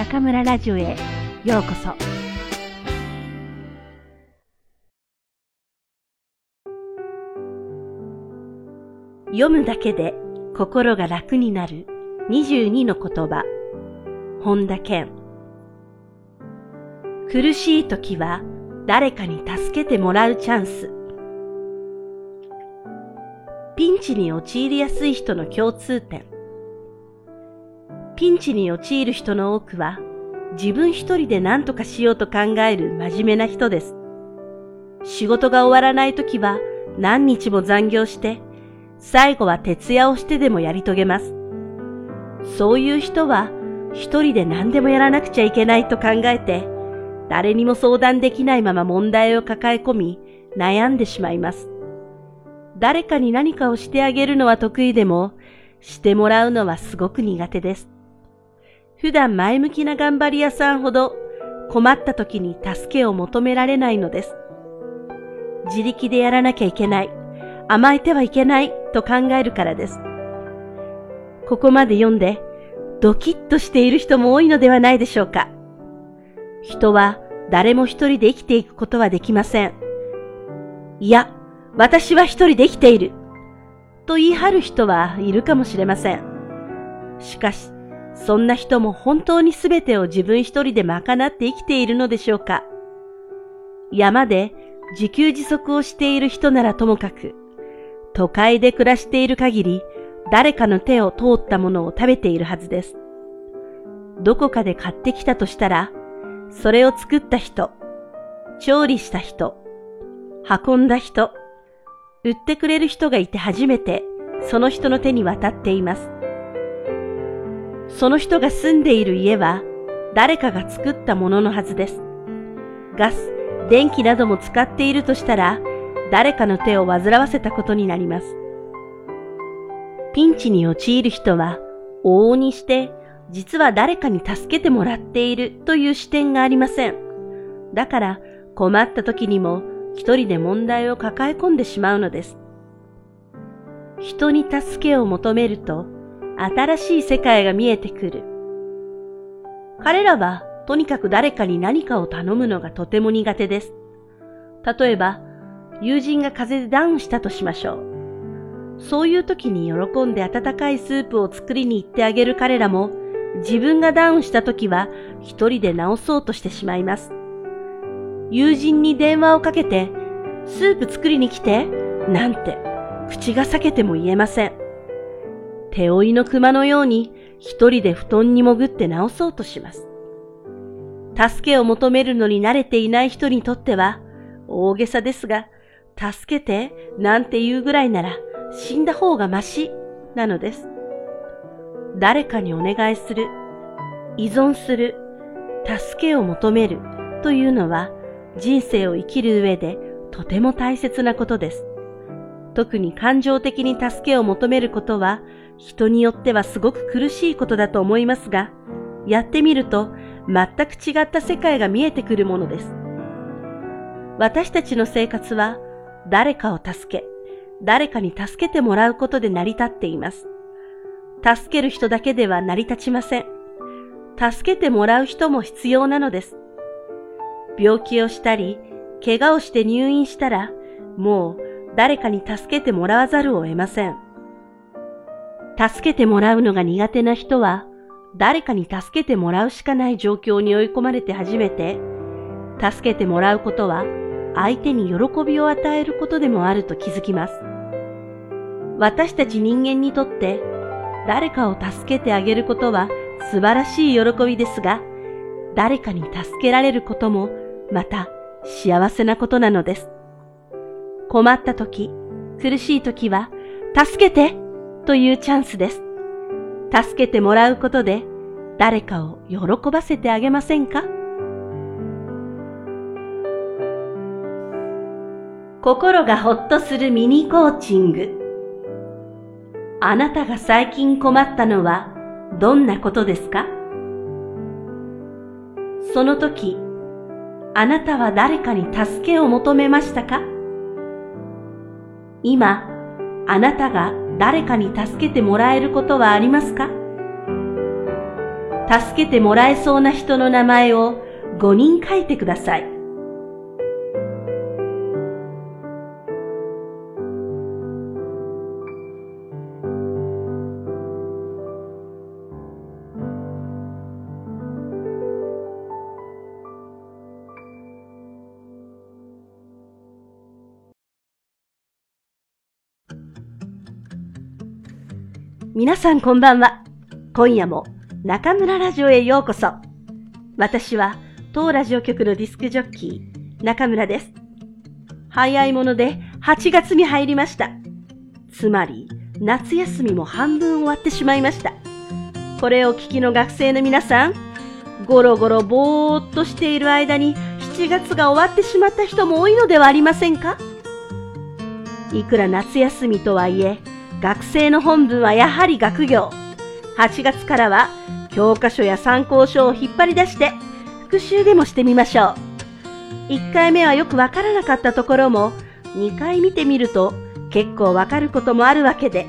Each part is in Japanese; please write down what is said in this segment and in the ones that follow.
中村ラジオへようこそ。読むだけで心が楽になる22の言葉。本田健。苦しい時は誰かに助けてもらうチャンス。ピンチに陥りやすい人の共通点。ピンチに陥る人の多くは自分一人で何とかしようと考える真面目な人です。仕事が終わらない時は何日も残業して最後は徹夜をしてでもやり遂げます。そういう人は一人で何でもやらなくちゃいけないと考えて誰にも相談できないまま問題を抱え込み悩んでしまいます。誰かに何かをしてあげるのは得意でもしてもらうのはすごく苦手です。普段前向きな頑張り屋さんほど困った時に助けを求められないのです。自力でやらなきゃいけない、甘えてはいけないと考えるからです。ここまで読んでドキッとしている人も多いのではないでしょうか。人は誰も一人で生きていくことはできません。いや、私は一人で生きている。と言い張る人はいるかもしれません。しかし、そんな人も本当に全てを自分一人で賄って生きているのでしょうか？山で自給自足をしている人ならともかく、都会で暮らしている限り誰かの手を通ったものを食べているはずです。どこかで買ってきたとしたら、それを作った人、調理した人、運んだ人、売ってくれる人がいて初めてその人の手に渡っています。その人が住んでいる家は誰かが作ったもののはずです。ガス、電気なども使っているとしたら誰かの手を煩わせたことになります。ピンチに陥る人は往々にして実は誰かに助けてもらっているという視点がありません。だから困った時にも一人で問題を抱え込んでしまうのです。人に助けを求めると新しい世界が見えてくる。彼らはとにかく誰かに何かを頼むのがとても苦手です。例えば、友人が風邪でダウンしたとしましょう。そういう時に喜んで温かいスープを作りに行ってあげる彼らも、自分がダウンした時は一人で治そうとしてしまいます。友人に電話をかけて、スープ作りに来て、なんて、口が裂けても言えません。手負いの熊のように一人で布団に潜って治そうとします。助けを求めるのに慣れていない人にとっては大げさですが、助けてなんて言うぐらいなら死んだ方がましなのです。誰かにお願いする、依存する、助けを求めるというのは人生を生きる上でとても大切なことです。特に感情的に助けを求めることは人によってはすごく苦しいことだと思いますが、やってみると全く違った世界が見えてくるものです。私たちの生活は誰かを助け、誰かに助けてもらうことで成り立っています。助ける人だけでは成り立ちません。助けてもらう人も必要なのです。病気をしたり、怪我をして入院したら、もう誰かに助けてもらわざるを得ません。助けてもらうのが苦手な人は、誰かに助けてもらうしかない状況に追い込まれて初めて、助けてもらうことは相手に喜びを与えることでもあると気づきます。私たち人間にとって誰かを助けてあげることは素晴らしい喜びですが、誰かに助けられることもまた幸せなことなのです。困った時、苦しい時は、助けてというチャンスです。助けてもらうことで誰かを喜ばせてあげませんか？心がほっとするミニコーチング。あなたが最近困ったのはどんなことですか？その時、あなたは誰かに助けを求めましたか？今、あなたが誰かに助けてもらえることはありますか？助けてもらえそうな人の名前を5人書いてください。皆さんこんばんは。今夜も中村ラジオへようこそ。私は当ラジオ局のディスクジョッキー、中村です。早いもので8月に入りました。つまり夏休みも半分終わってしまいました。これを聞きの学生の皆さん、ゴロゴロぼーっとしている間に7月が終わってしまった人も多いのではありませんか？いくら夏休みとはいえ、学生の本文はやはり学業。8月からは教科書や参考書を引っ張り出して復習でもしてみましょう。1回目はよくわからなかったところも2回見てみると結構わかることもあるわけで、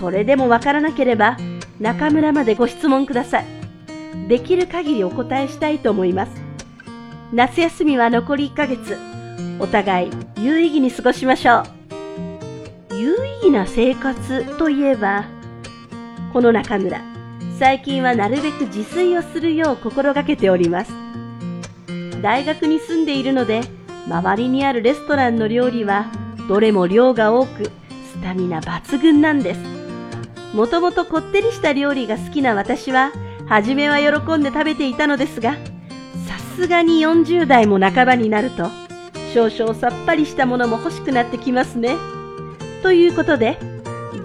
それでもわからなければ中村までご質問ください。できる限りお答えしたいと思います。夏休みは残り1ヶ月。お互い有意義に過ごしましょう。有意義な生活といえば、この中村、最近はなるべく自炊をするよう心がけております。大学に住んでいるので、周りにあるレストランの料理は、どれも量が多く、スタミナ抜群なんです。もともとこってりした料理が好きな私は、初めは喜んで食べていたのですが、さすがに40代も半ばになると、少々さっぱりしたものも欲しくなってきますね。ということで、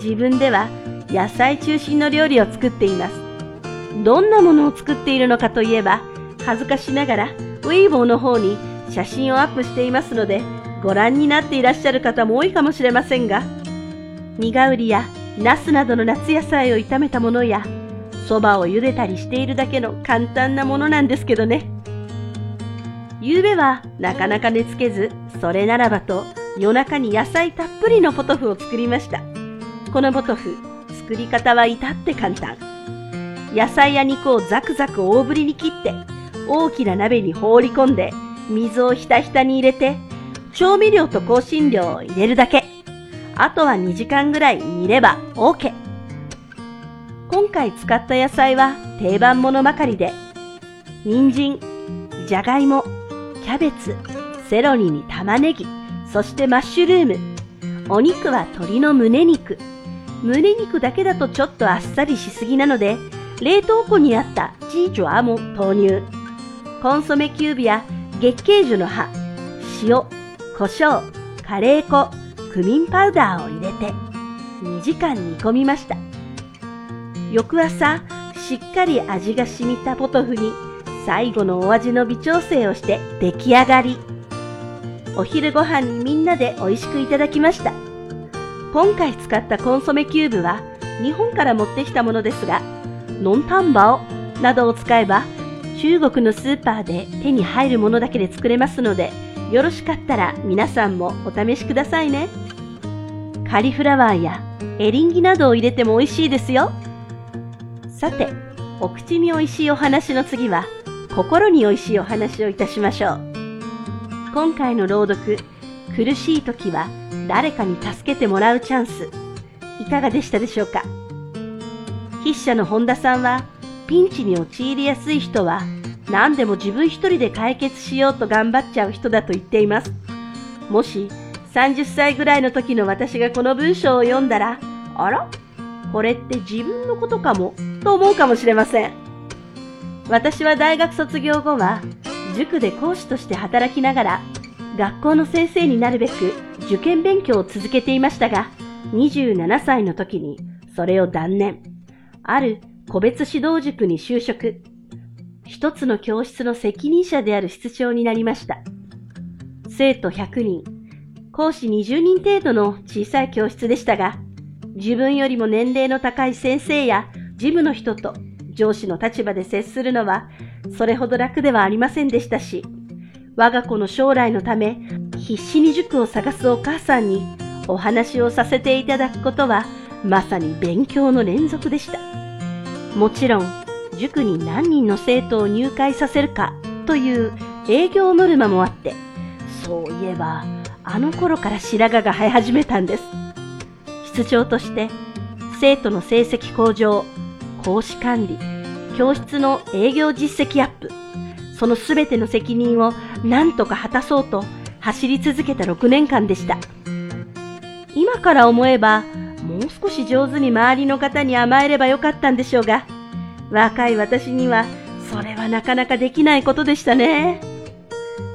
自分では野菜中心の料理を作っています。どんなものを作っているのかといえば、恥ずかしながらウェイボーの方に写真をアップしていますので、ご覧になっていらっしゃる方も多いかもしれませんが、ニガウリやナスなどの夏野菜を炒めたものや、そばを茹でたりしているだけの簡単なものなんですけどね。夕べはなかなか寝つけず、それならばと夜中に野菜たっぷりのポトフを作りました。このポトフ、作り方は至って簡単。野菜や肉をザクザク大ぶりに切って、大きな鍋に放り込んで、水をひたひたに入れて、調味料と香辛料を入れるだけ。あとは2時間ぐらい煮れば OK。今回使った野菜は定番ものばかりで、人参、じゃがいも、キャベツ、セロリに玉ねぎ、そしてマッシュルーム。お肉は鶏の胸肉。胸肉だけだとちょっとあっさりしすぎなので、冷凍庫にあったチージョアも投入。コンソメキューブや月桂樹の葉、塩、胡椒、カレー粉、クミンパウダーを入れて2時間煮込みました。翌朝、しっかり味が染みたポトフに最後のお味の微調整をして出来上がり。お昼ご飯にみんなで美味しくいただきました。今回使ったコンソメキューブは日本から持ってきたものですが、ノンタンバオなどを使えば中国のスーパーで手に入るものだけで作れますので、よろしかったら皆さんもお試しくださいね。カリフラワーやエリンギなどを入れても美味しいですよ。さて、お口に美味しいお話の次は、心に美味しいお話をいたしましょう。今回の朗読、苦しい時は誰かに助けてもらうチャンス。いかがでしたでしょうか？筆者の本田さんは、ピンチに陥りやすい人は何でも自分一人で解決しようと頑張っちゃう人だと言っています。もし30歳ぐらいの時の私がこの文章を読んだら、あら？これって自分のことかも？と思うかもしれません。私は大学卒業後は塾で講師として働きながら学校の先生になるべく受験勉強を続けていましたが、27歳の時にそれを断念。ある個別指導塾に就職。一つの教室の責任者である室長になりました。生徒100人、講師20人程度の小さい教室でしたが、自分よりも年齢の高い先生や事務の人と上司の立場で接するのはそれほど楽ではありませんでしたし、我が子の将来のため必死に塾を探すお母さんにお話をさせていただくことはまさに勉強の連続でした。もちろん塾に何人の生徒を入会させるかという営業ノルマもあって、そういえばあの頃から白髪が生え始めたんです。室長として生徒の成績向上、講師管理、教室の営業実績アップ、そのすべての責任を何とか果たそうと走り続けた6年間でした。今から思えば、もう少し上手に周りの方に甘えればよかったんでしょうが、若い私にはそれはなかなかできないことでしたね。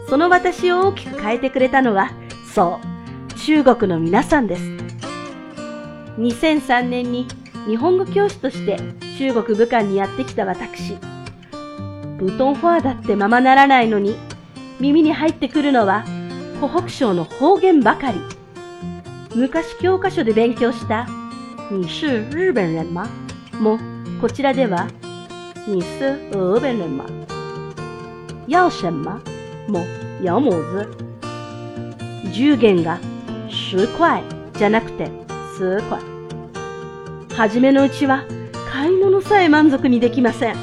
その私を大きく変えてくれたのは、そう、中国の皆さんです。2003年に日本語教師として中国武漢にやってきた私。ブトンフォアだってままならないのに、耳に入ってくるのは湖北省の方言ばかり。昔教科書で勉強した你是日本人吗もこちらでは你是日本人吗要什么も要么子10元が10塊じゃなくて数塊。はじめのうちは買い物さえ満足にできません。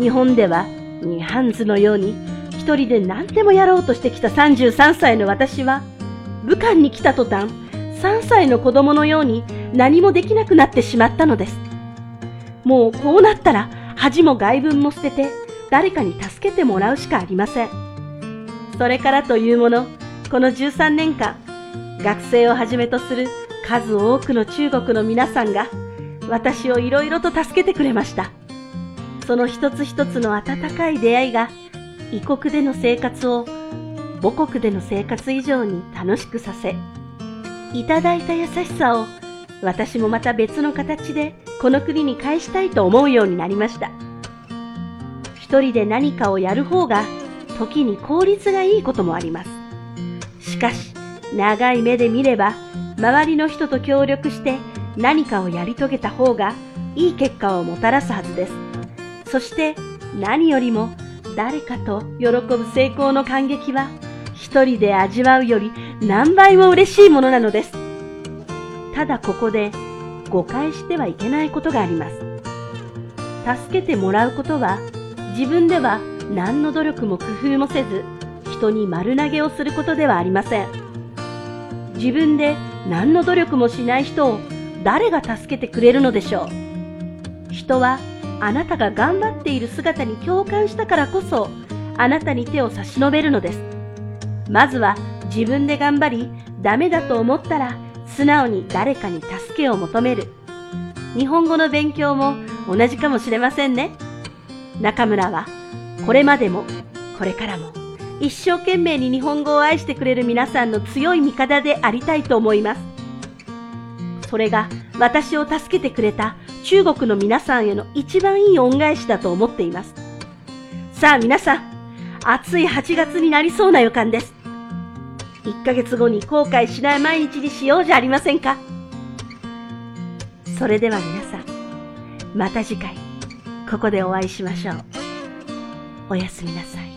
日本では二ハンズのように一人で何でもやろうとしてきた33歳の私は武漢に来た途端、3歳の子供のように何もできなくなってしまったのです。もうこうなったら恥も外文も捨てて誰かに助けてもらうしかありません。それからというもの、この13年間、学生をはじめとする数多くの中国の皆さんが私をいろいろと助けてくれました。その一つ一つの温かい出会いが異国での生活を母国での生活以上に楽しくさせ、いただいた優しさを私もまた別の形でこの国に返したいと思うようになりました。一人で何かをやる方が時に効率がいいこともあります。しかし、長い目で見れば、周りの人と協力して何かをやり遂げた方がいい結果をもたらすはずです。そして何よりも誰かと喜ぶ成功の感激は一人で味わうより何倍も嬉しいものなのです。ただここで誤解してはいけないことがあります。助けてもらうことは自分では何の努力も工夫もせず人に丸投げをすることではありません。自分で何の努力もしない人を誰が助けてくれるのでしょう。人はあなたが頑張っている姿に共感したからこそあなたに手を差し伸べるのです。まずは自分で頑張り、ダメだと思ったら素直に誰かに助けを求める。日本語の勉強も同じかもしれませんね。中村はこれまでもこれからも一生懸命に日本語を愛してくれる皆さんの強い味方でありたいと思います。それが私を助けてくれた中国の皆さんへの一番いい恩返しだと思っています。さあ皆さん、暑い8月になりそうな予感です。1ヶ月後に後悔しない毎日にしようじゃありませんか。それでは皆さん、また次回、ここでお会いしましょう。おやすみなさい。